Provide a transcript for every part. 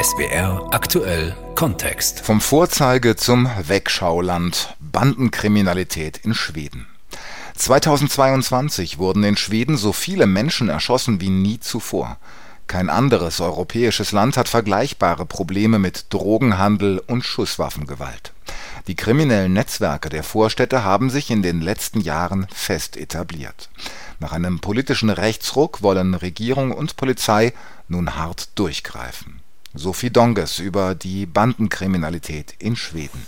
SBR aktuell Kontext. Vom Vorzeige zum Wegschauland Bandenkriminalität in Schweden. 2022 wurden in Schweden so viele Menschen erschossen wie nie zuvor. Kein anderes europäisches Land hat vergleichbare Probleme mit Drogenhandel und Schusswaffengewalt. Die kriminellen Netzwerke der Vorstädte haben sich in den letzten Jahren fest etabliert. Nach einem politischen Rechtsruck wollen Regierung und Polizei nun hart durchgreifen. Sophie Donges über die Bandenkriminalität in Schweden.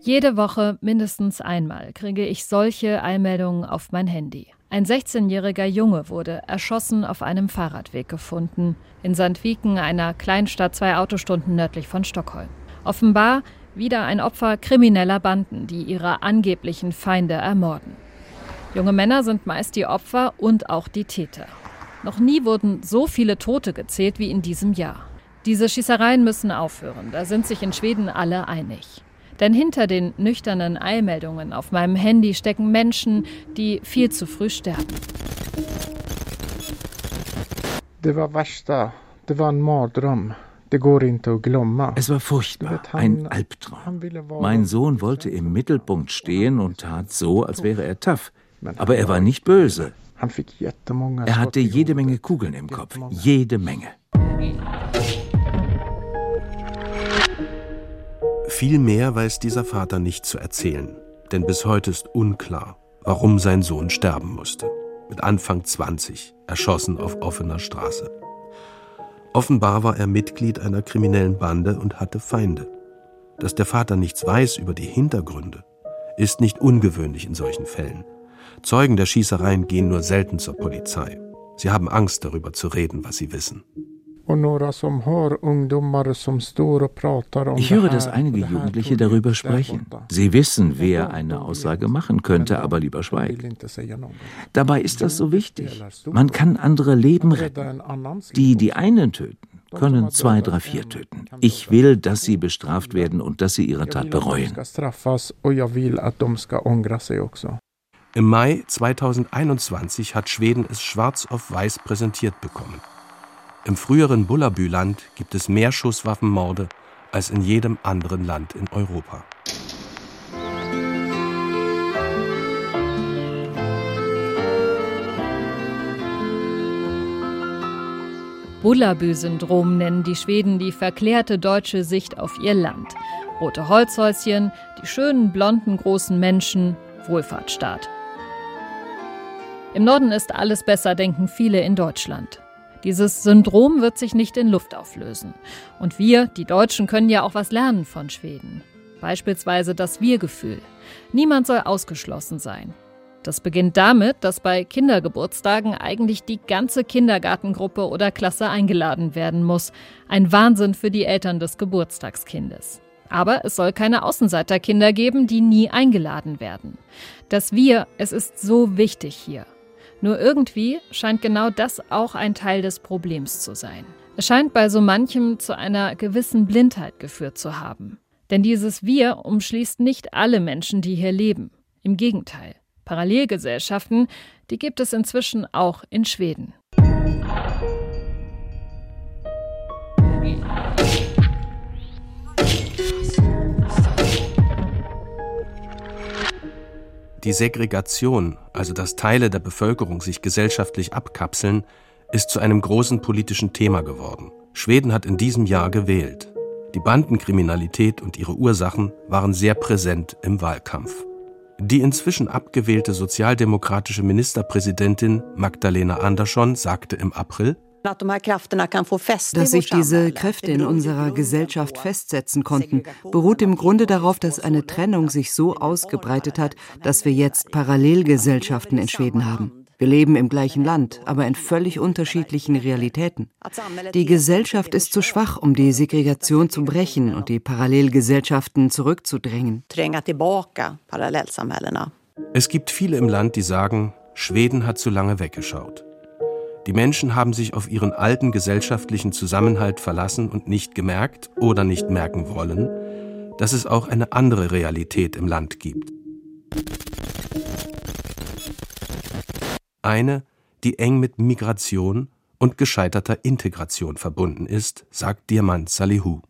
Jede Woche mindestens einmal kriege ich solche Eilmeldungen auf mein Handy. Ein 16-jähriger Junge wurde erschossen auf einem Fahrradweg gefunden, in Sandviken, einer Kleinstadt zwei Autostunden nördlich von Stockholm. Offenbar wieder ein Opfer krimineller Banden, die ihre angeblichen Feinde ermorden. Junge Männer sind meist die Opfer und auch die Täter. Noch nie wurden so viele Tote gezählt wie in diesem Jahr. Diese Schießereien müssen aufhören, da sind sich in Schweden alle einig. Denn hinter den nüchternen Eilmeldungen auf meinem Handy stecken Menschen, die viel zu früh sterben. Värsta. Mardröm. Es war furchtbar, ein Albtraum. Mein Sohn wollte im Mittelpunkt stehen und tat so, als wäre er tough. Aber er war nicht böse. Er hatte jede Menge Kugeln im Kopf. Jede Menge. Viel mehr weiß dieser Vater nicht zu erzählen. Denn bis heute ist unklar, warum sein Sohn sterben musste. Mit Anfang 20, erschossen auf offener Straße. Offenbar war er Mitglied einer kriminellen Bande und hatte Feinde. Dass der Vater nichts weiß über die Hintergründe, ist nicht ungewöhnlich in solchen Fällen. Zeugen der Schießereien gehen nur selten zur Polizei. Sie haben Angst darüber zu reden, was sie wissen. Ich höre, dass einige Jugendliche darüber sprechen. Sie wissen, wer eine Aussage machen könnte, aber lieber schweigen. Dabei ist das so wichtig. Man kann andere Leben retten. Die, die einen töten, können zwei, drei, vier töten. Ich will, dass sie bestraft werden und dass sie ihre Tat bereuen. Im Mai 2021 hat Schweden es schwarz auf weiß präsentiert bekommen. Im früheren Bullabüland gibt es mehr Schusswaffenmorde als in jedem anderen Land in Europa. Bullabü-Syndrom nennen die Schweden die verklärte deutsche Sicht auf ihr Land. Rote Holzhäuschen, die schönen blonden großen Menschen, Wohlfahrtsstaat. Im Norden ist alles besser, denken viele in Deutschland. Dieses Syndrom wird sich nicht in Luft auflösen. Und wir, die Deutschen, können ja auch was lernen von Schweden. Beispielsweise das Wir-Gefühl. Niemand soll ausgeschlossen sein. Das beginnt damit, dass bei Kindergeburtstagen eigentlich die ganze Kindergartengruppe oder Klasse eingeladen werden muss. Ein Wahnsinn für die Eltern des Geburtstagskindes. Aber es soll keine Außenseiterkinder geben, die nie eingeladen werden. Das Wir, es ist so wichtig hier. Nur irgendwie scheint genau das auch ein Teil des Problems zu sein. Es scheint bei so manchem zu einer gewissen Blindheit geführt zu haben. Denn dieses Wir umschließt nicht alle Menschen, die hier leben. Im Gegenteil. Parallelgesellschaften, die gibt es inzwischen auch in Schweden. Die Segregation, also dass Teile der Bevölkerung sich gesellschaftlich abkapseln, ist zu einem großen politischen Thema geworden. Schweden hat in diesem Jahr gewählt. Die Bandenkriminalität und ihre Ursachen waren sehr präsent im Wahlkampf. Die inzwischen abgewählte sozialdemokratische Ministerpräsidentin Magdalena Andersson sagte im April, dass sich diese Kräfte in unserer Gesellschaft festsetzen konnten, beruht im Grunde darauf, dass eine Trennung sich so ausgebreitet hat, dass wir jetzt Parallelgesellschaften in Schweden haben. Wir leben im gleichen Land, aber in völlig unterschiedlichen Realitäten. Die Gesellschaft ist zu schwach, um die Segregation zu brechen und die Parallelgesellschaften zurückzudrängen. Es gibt viele im Land, die sagen, Schweden hat zu lange weggeschaut. Die Menschen haben sich auf ihren alten gesellschaftlichen Zusammenhalt verlassen und nicht gemerkt oder nicht merken wollen, dass es auch eine andere Realität im Land gibt. Eine, die eng mit Migration und gescheiterter Integration verbunden ist, sagt Diamant Salihu.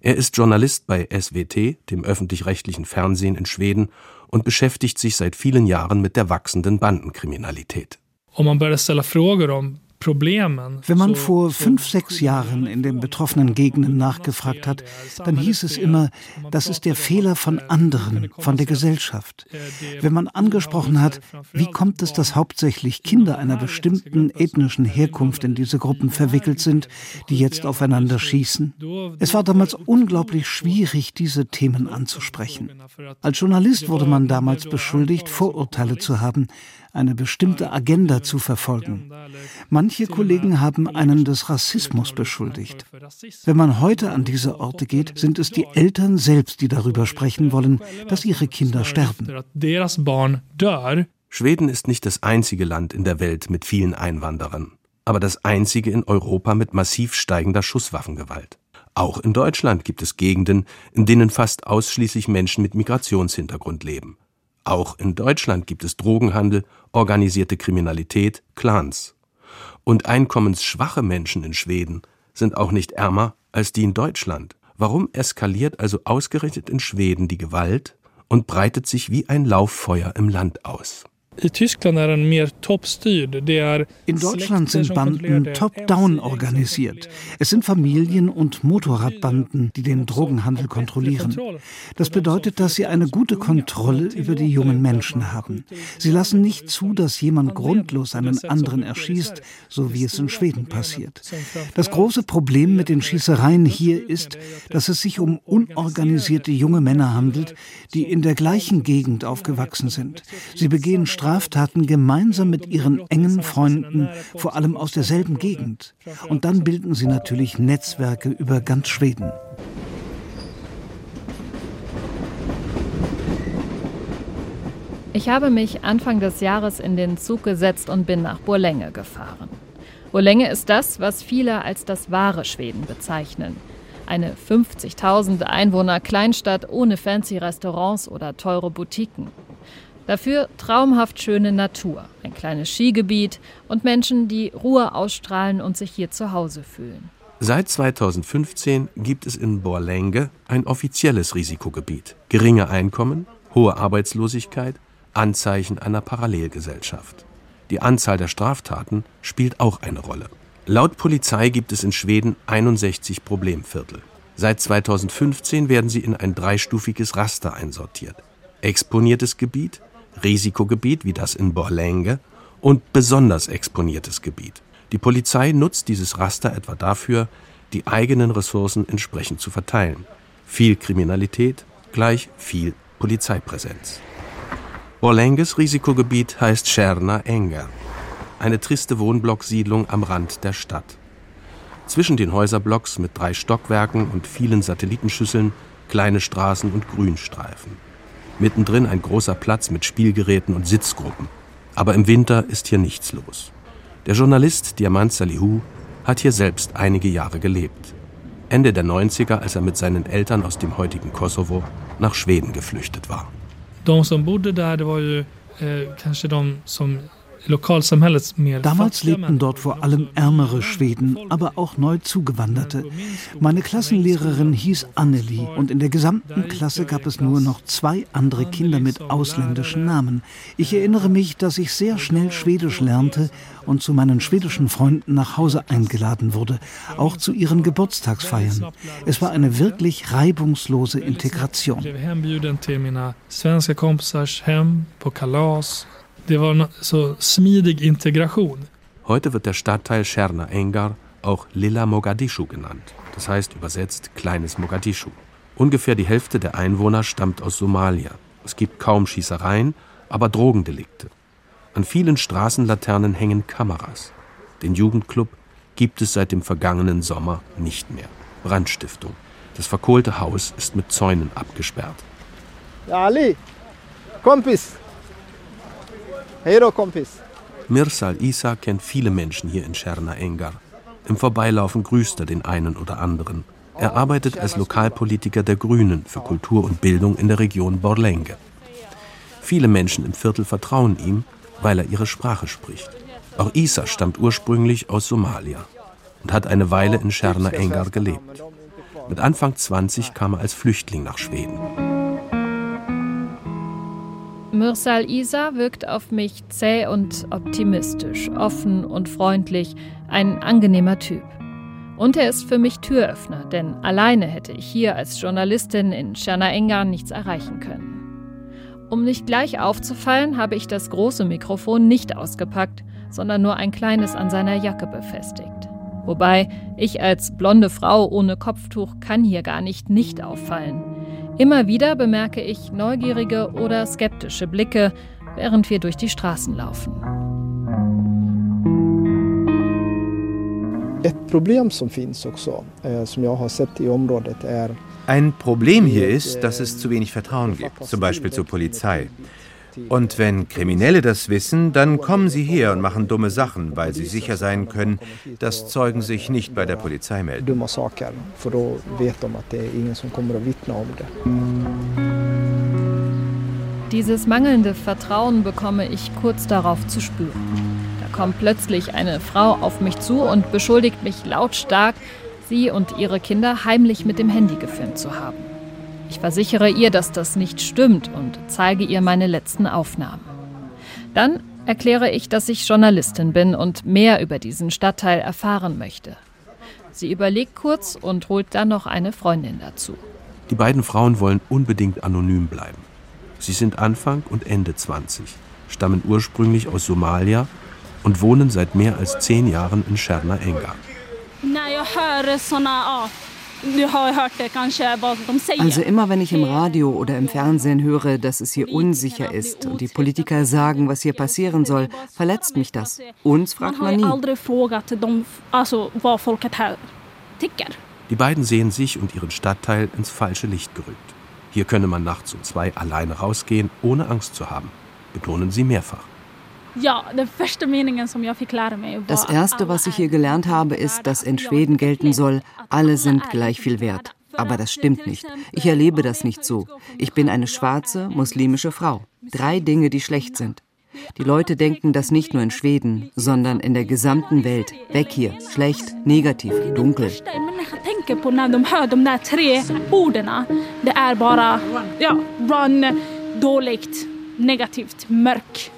Er ist Journalist bei SWT, dem öffentlich-rechtlichen Fernsehen in Schweden, und beschäftigt sich seit vielen Jahren mit der wachsenden Bandenkriminalität. Om man börjar ställa frågor om wenn man vor fünf, sechs Jahren in den betroffenen Gegenden nachgefragt hat, dann hieß es immer, das ist der Fehler von anderen, von der Gesellschaft. Wenn man angesprochen hat, wie kommt es, dass hauptsächlich Kinder einer bestimmten ethnischen Herkunft in diese Gruppen verwickelt sind, die jetzt aufeinander schießen? Es war damals unglaublich schwierig, diese Themen anzusprechen. Als Journalist wurde man damals beschuldigt, Vorurteile zu haben, eine bestimmte Agenda zu verfolgen. Manche Kollegen haben einen des Rassismus beschuldigt. Wenn man heute an diese Orte geht, sind es die Eltern selbst, die darüber sprechen wollen, dass ihre Kinder sterben. Schweden ist nicht das einzige Land in der Welt mit vielen Einwanderern, aber das einzige in Europa mit massiv steigender Schusswaffengewalt. Auch in Deutschland gibt es Gegenden, in denen fast ausschließlich Menschen mit Migrationshintergrund leben. Auch in Deutschland gibt es Drogenhandel, organisierte Kriminalität, Clans. Und einkommensschwache Menschen in Schweden sind auch nicht ärmer als die in Deutschland. Warum eskaliert also ausgerechnet in Schweden die Gewalt und breitet sich wie ein Lauffeuer im Land aus? In Deutschland sind Banden top-down organisiert. Es sind Familien- und Motorradbanden, die den Drogenhandel kontrollieren. Das bedeutet, dass sie eine gute Kontrolle über die jungen Menschen haben. Sie lassen nicht zu, dass jemand grundlos einen anderen erschießt, so wie es in Schweden passiert. Das große Problem mit den Schießereien hier ist, dass es sich um unorganisierte junge Männer handelt, die in der gleichen Gegend aufgewachsen sind. Sie begehen Straftaten gemeinsam mit ihren engen Freunden, vor allem aus derselben Gegend. Und dann bilden sie natürlich Netzwerke über ganz Schweden. Ich habe mich Anfang des Jahres in den Zug gesetzt und bin nach Borlänge gefahren. Borlänge ist das, was viele als das wahre Schweden bezeichnen. Eine 50.000 Einwohner Kleinstadt ohne fancy Restaurants oder teure Boutiquen. Dafür traumhaft schöne Natur, ein kleines Skigebiet und Menschen, die Ruhe ausstrahlen und sich hier zu Hause fühlen. Seit 2015 gibt es in Borlänge ein offizielles Risikogebiet. Geringe Einkommen, hohe Arbeitslosigkeit, Anzeichen einer Parallelgesellschaft. Die Anzahl der Straftaten spielt auch eine Rolle. Laut Polizei gibt es in Schweden 61 Problemviertel. Seit 2015 werden sie in ein dreistufiges Raster einsortiert. Exponiertes Gebiet, Risikogebiet wie das in Borlänge und besonders exponiertes Gebiet. Die Polizei nutzt dieses Raster etwa dafür, die eigenen Ressourcen entsprechend zu verteilen. Viel Kriminalität gleich viel Polizeipräsenz. Borlänges Risikogebiet heißt Scherna Enger, eine triste Wohnblocksiedlung am Rand der Stadt. Zwischen den Häuserblocks mit drei Stockwerken und vielen Satellitenschüsseln kleine Straßen und Grünstreifen. Mittendrin ein großer Platz mit Spielgeräten und Sitzgruppen. Aber im Winter ist hier nichts los. Der Journalist Diamant Salihu hat hier selbst einige Jahre gelebt. Ende der 90er, als er mit seinen Eltern aus dem heutigen Kosovo nach Schweden geflüchtet war. De som bodde där, det var ju eh, kanske som Damals lebten dort vor allem ärmere Schweden, aber auch neu zugewanderte. Meine Klassenlehrerin hieß Anneli und in der gesamten Klasse gab es nur noch zwei andere Kinder mit ausländischen Namen. Ich erinnere mich, dass ich sehr schnell Schwedisch lernte und zu meinen schwedischen Freunden nach Hause eingeladen wurde, auch zu ihren Geburtstagsfeiern. Es war eine wirklich reibungslose Integration. Det var so smidig Integration. Heute wird der Stadtteil Scherna Engar auch Lilla Mogadischu genannt. Das heißt übersetzt kleines Mogadischu. Ungefähr die Hälfte der Einwohner stammt aus Somalia. Es gibt kaum Schießereien, aber Drogendelikte. An vielen Straßenlaternen hängen Kameras. Den Jugendclub gibt es seit dem vergangenen Sommer nicht mehr. Brandstiftung. Das verkohlte Haus ist mit Zäunen abgesperrt. Ali, Kompis, Hero Kompis. Mirsal Isa kennt viele Menschen hier in Scherna Engar. Im Vorbeilaufen grüßt er den einen oder anderen. Er arbeitet als Lokalpolitiker der Grünen für Kultur und Bildung in der Region Borlänge. Viele Menschen im Viertel vertrauen ihm, weil er ihre Sprache spricht. Auch Isa stammt ursprünglich aus Somalia und hat eine Weile in Scherna Engar gelebt. Mit Anfang 20 kam er als Flüchtling nach Schweden. Mürsal Isa wirkt auf mich zäh und optimistisch, offen und freundlich, ein angenehmer Typ. Und er ist für mich Türöffner, denn alleine hätte ich hier als Journalistin in Engar nichts erreichen können. Um nicht gleich aufzufallen, habe ich das große Mikrofon nicht ausgepackt, sondern nur ein kleines an seiner Jacke befestigt. Wobei ich als blonde Frau ohne Kopftuch kann hier gar nicht nicht auffallen. Immer wieder bemerke ich neugierige oder skeptische Blicke, während wir durch die Straßen laufen. Eh, ein Problem hier ist, dass es zu wenig Vertrauen gibt, zum Beispiel zur Polizei. Und wenn Kriminelle das wissen, dann kommen sie her und machen dumme Sachen, weil sie sicher sein können, dass Zeugen sich nicht bei der Polizei melden. Dieses mangelnde Vertrauen bekomme ich kurz darauf zu spüren. Da kommt plötzlich eine Frau auf mich zu und beschuldigt mich lautstark, sie und ihre Kinder heimlich mit dem Handy gefilmt zu haben. Ich versichere ihr, dass das nicht stimmt und zeige ihr meine letzten Aufnahmen. Dann erkläre ich, dass ich Journalistin bin und mehr über diesen Stadtteil erfahren möchte. Sie überlegt kurz und holt dann noch eine Freundin dazu. Die beiden Frauen wollen unbedingt anonym bleiben. Sie sind Anfang und Ende 20, stammen ursprünglich aus Somalia und wohnen seit mehr als zehn Jahren in Scherna Enga. Also immer wenn ich im Radio oder im Fernsehen höre, dass es hier unsicher ist und die Politiker sagen, was hier passieren soll, verletzt mich das. Uns fragt man nie. Die beiden sehen sich und ihren Stadtteil ins falsche Licht gerückt. Hier könne man nachts um zwei alleine rausgehen, ohne Angst zu haben, betonen sie mehrfach. Das Erste, was ich hier gelernt habe, ist, dass in Schweden gelten soll, alle sind gleich viel wert. Aber das stimmt nicht. Ich erlebe das nicht so. Ich bin eine schwarze, muslimische Frau. Drei Dinge, die schlecht sind. Die Leute denken das nicht nur in Schweden, sondern in der gesamten Welt. Weg hier. Schlecht, negativ, dunkel. negativt, mörk.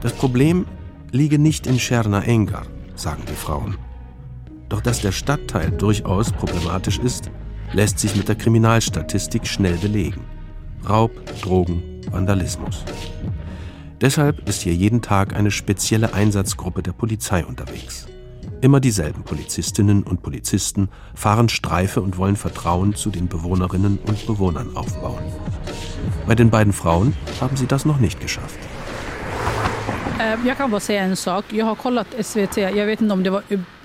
Das Problem liege nicht in Scherna Engar, sagen die Frauen. Doch dass der Stadtteil durchaus problematisch ist, lässt sich mit der Kriminalstatistik schnell belegen. Raub, Drogen, Vandalismus. Deshalb ist hier jeden Tag eine spezielle Einsatzgruppe der Polizei unterwegs. Immer dieselben Polizistinnen und Polizisten fahren Streife und wollen Vertrauen zu den Bewohnerinnen und Bewohnern aufbauen. Bei den beiden Frauen haben sie das noch nicht geschafft.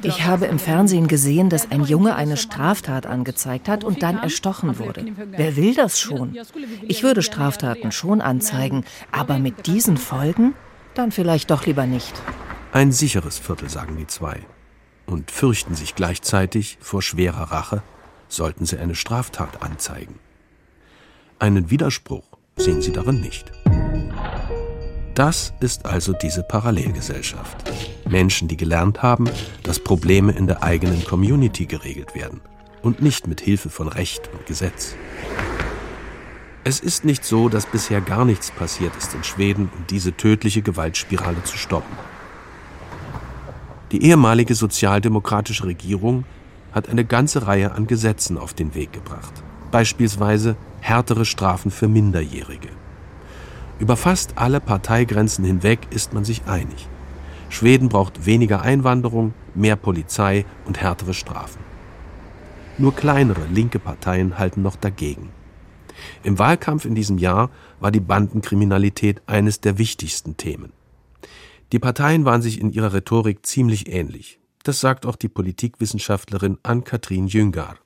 Ich habe im Fernsehen gesehen, dass ein Junge eine Straftat angezeigt hat und dann erstochen wurde. Wer will das schon? Ich würde Straftaten schon anzeigen, aber mit diesen Folgen? Dann vielleicht doch lieber nicht. Ein sicheres Viertel, sagen die zwei. Und fürchten sich gleichzeitig vor schwerer Rache, sollten sie eine Straftat anzeigen. Einen Widerspruch sehen sie darin nicht. Das ist also diese Parallelgesellschaft. Menschen, die gelernt haben, dass Probleme in der eigenen Community geregelt werden und nicht mit Hilfe von Recht und Gesetz. Es ist nicht so, dass bisher gar nichts passiert ist in Schweden, um diese tödliche Gewaltspirale zu stoppen. Die ehemalige sozialdemokratische Regierung hat eine ganze Reihe an Gesetzen auf den Weg gebracht. Beispielsweise härtere Strafen für Minderjährige. Über fast alle Parteigrenzen hinweg ist man sich einig. Schweden braucht weniger Einwanderung, mehr Polizei und härtere Strafen. Nur kleinere linke Parteien halten noch dagegen. Im Wahlkampf in diesem Jahr war die Bandenkriminalität eines der wichtigsten Themen. Die Parteien waren sich in ihrer Rhetorik ziemlich ähnlich. Das sagt auch die Politikwissenschaftlerin Ann-Kathrin Jüngar.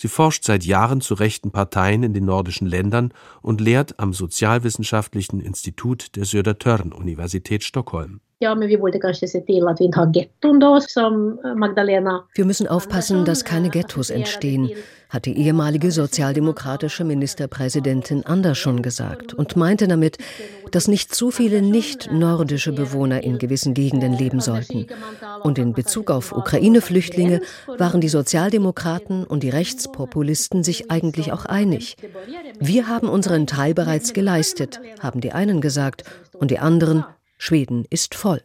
Sie forscht seit Jahren zu rechten Parteien in den nordischen Ländern und lehrt am Sozialwissenschaftlichen Institut der Södertörn Universität Stockholm. Wir müssen aufpassen, dass keine Ghettos entstehen, hat die ehemalige sozialdemokratische Ministerpräsidentin Andersson gesagt und meinte damit, dass nicht zu viele nicht-nordische Bewohner in gewissen Gegenden leben sollten. Und in Bezug auf Ukraine-Flüchtlinge waren die Sozialdemokraten und die Rechtspopulisten sich eigentlich auch einig. Wir haben unseren Teil bereits geleistet, haben die einen gesagt, und die anderen Schweden ist voll.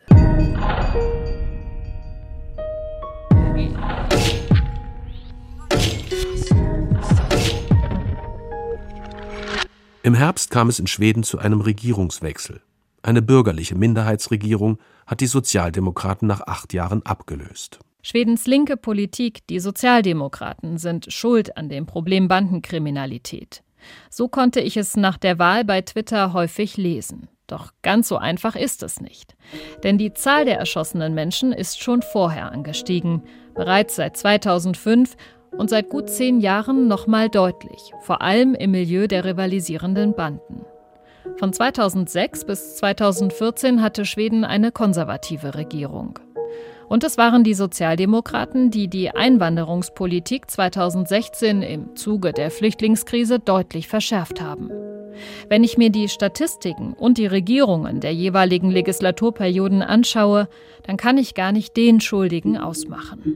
Im Herbst kam es in Schweden zu einem Regierungswechsel. Eine bürgerliche Minderheitsregierung hat die Sozialdemokraten nach acht Jahren abgelöst. Schwedens linke Politik, die Sozialdemokraten, sind schuld an dem Problem Bandenkriminalität. So konnte ich es nach der Wahl bei Twitter häufig lesen. Doch ganz so einfach ist es nicht. Denn die Zahl der erschossenen Menschen ist schon vorher angestiegen, bereits seit 2005 und seit gut zehn Jahren nochmal deutlich, vor allem im Milieu der rivalisierenden Banden. Von 2006 bis 2014 hatte Schweden eine konservative Regierung. Und es waren die Sozialdemokraten, die die Einwanderungspolitik 2016 im Zuge der Flüchtlingskrise deutlich verschärft haben. Wenn ich mir die Statistiken und die Regierungen der jeweiligen Legislaturperioden anschaue, dann kann ich gar nicht den Schuldigen ausmachen.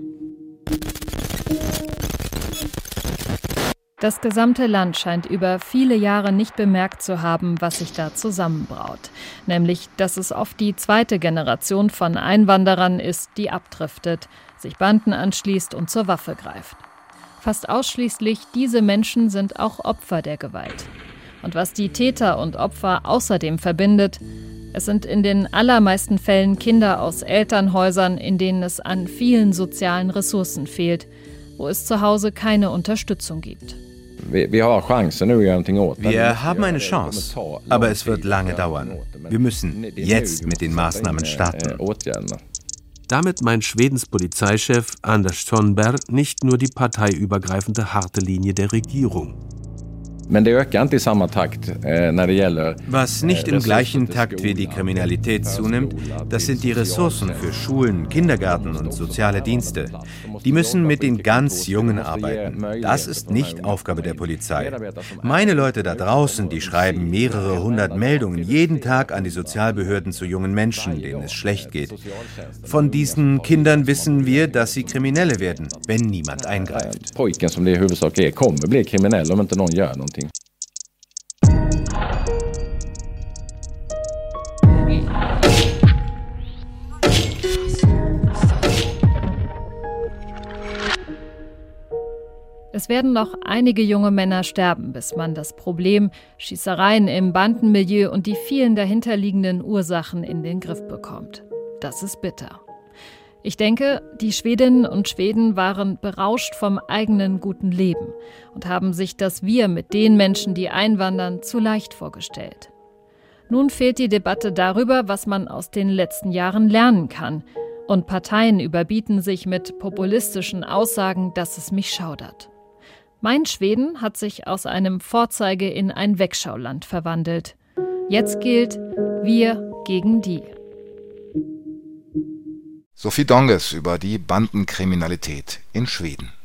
Das gesamte Land scheint über viele Jahre nicht bemerkt zu haben, was sich da zusammenbraut. Nämlich, dass es oft die zweite Generation von Einwanderern ist, die abdriftet, sich Banden anschließt und zur Waffe greift. Fast ausschließlich diese Menschen sind auch Opfer der Gewalt. Und was die Täter und Opfer außerdem verbindet, es sind in den allermeisten Fällen Kinder aus Elternhäusern, in denen es an vielen sozialen Ressourcen fehlt, wo es zu Hause keine Unterstützung gibt. Wir haben eine Chance, aber es wird lange dauern. Wir müssen jetzt mit den Maßnahmen starten. Damit meint Schwedens Polizeichef Anders Thornberg nicht nur die parteiübergreifende harte Linie der Regierung. Eh, Was nicht im gleichen Takt wie die Kriminalität zunimmt, das sind die Ressourcen für Schulen, Kindergärten und soziale Dienste. Die müssen mit den ganz Jungen arbeiten. Das ist nicht Aufgabe der Polizei. Meine Leute da draußen, die schreiben mehrere hundert Meldungen jeden Tag an die Sozialbehörden zu jungen Menschen, denen es schlecht geht. Von diesen Kindern wissen wir, dass sie Kriminelle werden, wenn niemand eingreift. Pojken som det i huvudsak är kommer bli kriminella om inte någon gör någonting. Es werden noch einige junge Männer sterben, bis man das Problem Schießereien im Bandenmilieu und die vielen dahinterliegenden Ursachen in den Griff bekommt. Das ist bitter. Ich denke, die Schwedinnen und Schweden waren berauscht vom eigenen guten Leben und haben sich das Wir mit den Menschen, die einwandern, zu leicht vorgestellt. Nun fehlt die Debatte darüber, was man aus den letzten Jahren lernen kann. Und Parteien überbieten sich mit populistischen Aussagen, dass es mich schaudert. Mein Schweden hat sich aus einem Vorzeige in ein Wegschauland verwandelt. Jetzt gilt wir gegen die. Sophie Donges über die Bandenkriminalität in Schweden.